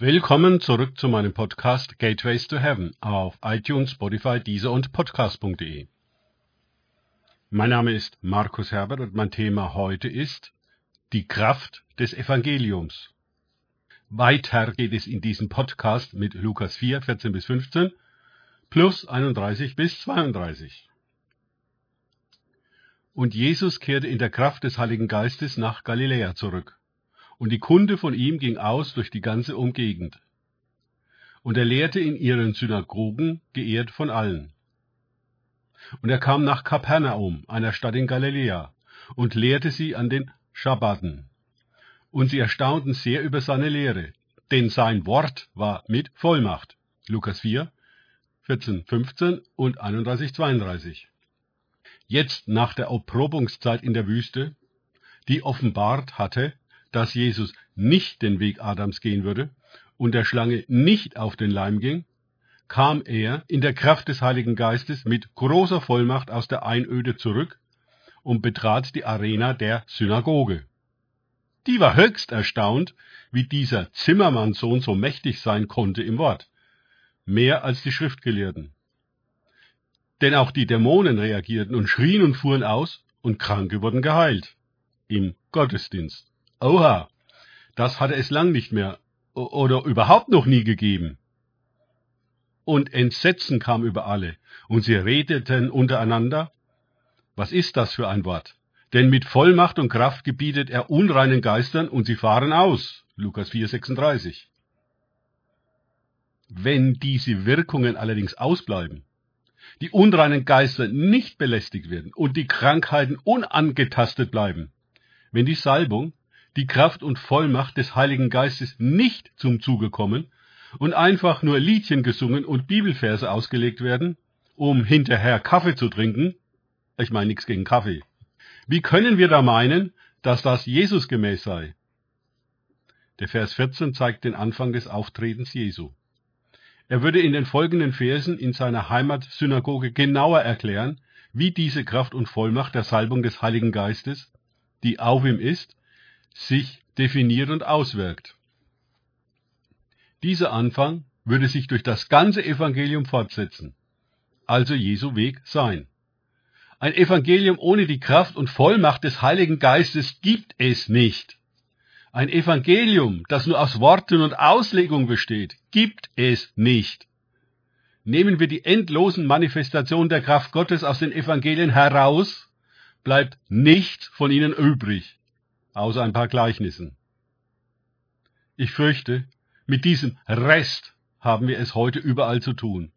Willkommen zurück zu meinem Podcast Gateways to Heaven auf iTunes, Spotify, Deezer und Podcast.de. Mein Name ist Markus Herbert und mein Thema heute ist die Kraft des Evangeliums. Weiter geht es in diesem Podcast mit Lukas 4, 14 bis 15 plus 31 bis 32. Und Jesus kehrte in der Kraft des Heiligen Geistes nach Galiläa zurück und die Kunde von ihm ging aus durch die ganze Umgegend. Und er lehrte in ihren Synagogen, geehrt von allen. Und er kam nach Kapernaum, einer Stadt in Galiläa, und lehrte sie an den Schabbaten. Und sie erstaunten sehr über seine Lehre, denn sein Wort war mit Vollmacht. Lukas 4, 14, 15 und 31, 32. Jetzt nach der Erprobungszeit in der Wüste, die offenbart hatte, dass Jesus nicht den Weg Adams gehen würde und der Schlange nicht auf den Leim ging, kam er in der Kraft des Heiligen Geistes mit großer Vollmacht aus der Einöde zurück und betrat die Arena der Synagoge. Die war höchst erstaunt, wie dieser Zimmermannssohn so mächtig sein konnte im Wort, mehr als die Schriftgelehrten. Denn auch die Dämonen reagierten und schrien und fuhren aus, und Kranke wurden geheilt im Gottesdienst. Oha, das hatte es lang nicht mehr oder überhaupt noch nie gegeben. Und Entsetzen kam über alle, und sie redeten untereinander. Was ist das für ein Wort? Denn mit Vollmacht und Kraft gebietet er unreinen Geistern, und sie fahren aus. Lukas 4,36. Wenn diese Wirkungen allerdings ausbleiben, die unreinen Geister nicht belästigt werden und die Krankheiten unangetastet bleiben, wenn die Salbung die Kraft und Vollmacht des Heiligen Geistes nicht zum Zuge kommen und einfach nur Liedchen gesungen und Bibelverse ausgelegt werden, um hinterher Kaffee zu trinken, ich meine nichts gegen Kaffee. Wie können wir da meinen, dass das Jesus gemäß sei? Der Vers 14 zeigt den Anfang des Auftretens Jesu. Er würde in den folgenden Versen in seiner Heimatsynagoge genauer erklären, wie diese Kraft und Vollmacht der Salbung des Heiligen Geistes, die auf ihm ist, sich definiert und auswirkt. Dieser Anfang würde sich durch das ganze Evangelium fortsetzen, also Jesu Weg sein. Ein Evangelium ohne die Kraft und Vollmacht des Heiligen Geistes gibt es nicht. Ein Evangelium, das nur aus Worten und Auslegung besteht, gibt es nicht. Nehmen wir die endlosen Manifestationen der Kraft Gottes aus den Evangelien heraus, bleibt nichts von ihnen übrig außer ein paar Gleichnissen. Ich fürchte, mit diesem Rest haben wir es heute überall zu tun.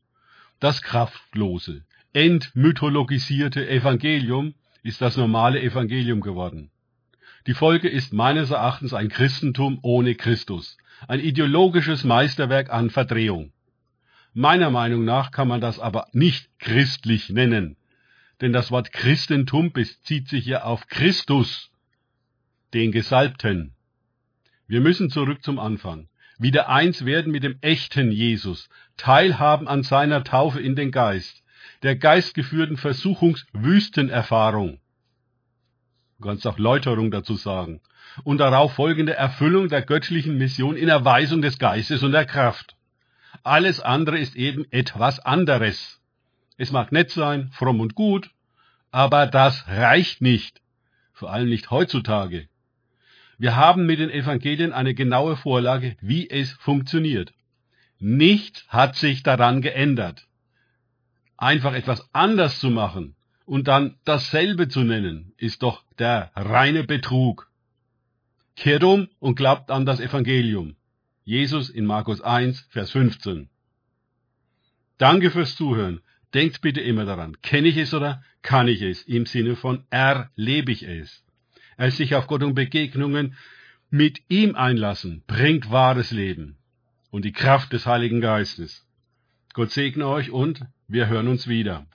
Das kraftlose, entmythologisierte Evangelium ist das normale Evangelium geworden. Die Folge ist meines Erachtens ein Christentum ohne Christus, ein ideologisches Meisterwerk an Verdrehung. Meiner Meinung nach kann man das aber nicht christlich nennen, denn das Wort Christentum bezieht sich ja auf Christus den Gesalbten. Wir müssen zurück zum Anfang. Wieder eins werden mit dem echten Jesus, teilhaben an seiner Taufe in den Geist, der geistgeführten Versuchungswüstenerfahrung. Du kannst auch Läuterung dazu sagen. Und darauf folgende Erfüllung der göttlichen Mission in Erweisung des Geistes und der Kraft. Alles andere ist eben etwas anderes. Es mag nett sein, fromm und gut, aber das reicht nicht. Vor allem nicht heutzutage. Wir haben mit den Evangelien eine genaue Vorlage, wie es funktioniert. Nichts hat sich daran geändert. Einfach etwas anders zu machen und dann dasselbe zu nennen, ist doch der reine Betrug. Kehrt um und glaubt an das Evangelium. Jesus in Markus 1, Vers 15. Danke fürs Zuhören. Denkt bitte immer daran, kenne ich es oder kann ich es im Sinne von erlebe ich es als sich auf Gott und Begegnungen mit ihm einlassen, bringt wahres Leben und die Kraft des Heiligen Geistes. Gott segne euch und wir hören uns wieder.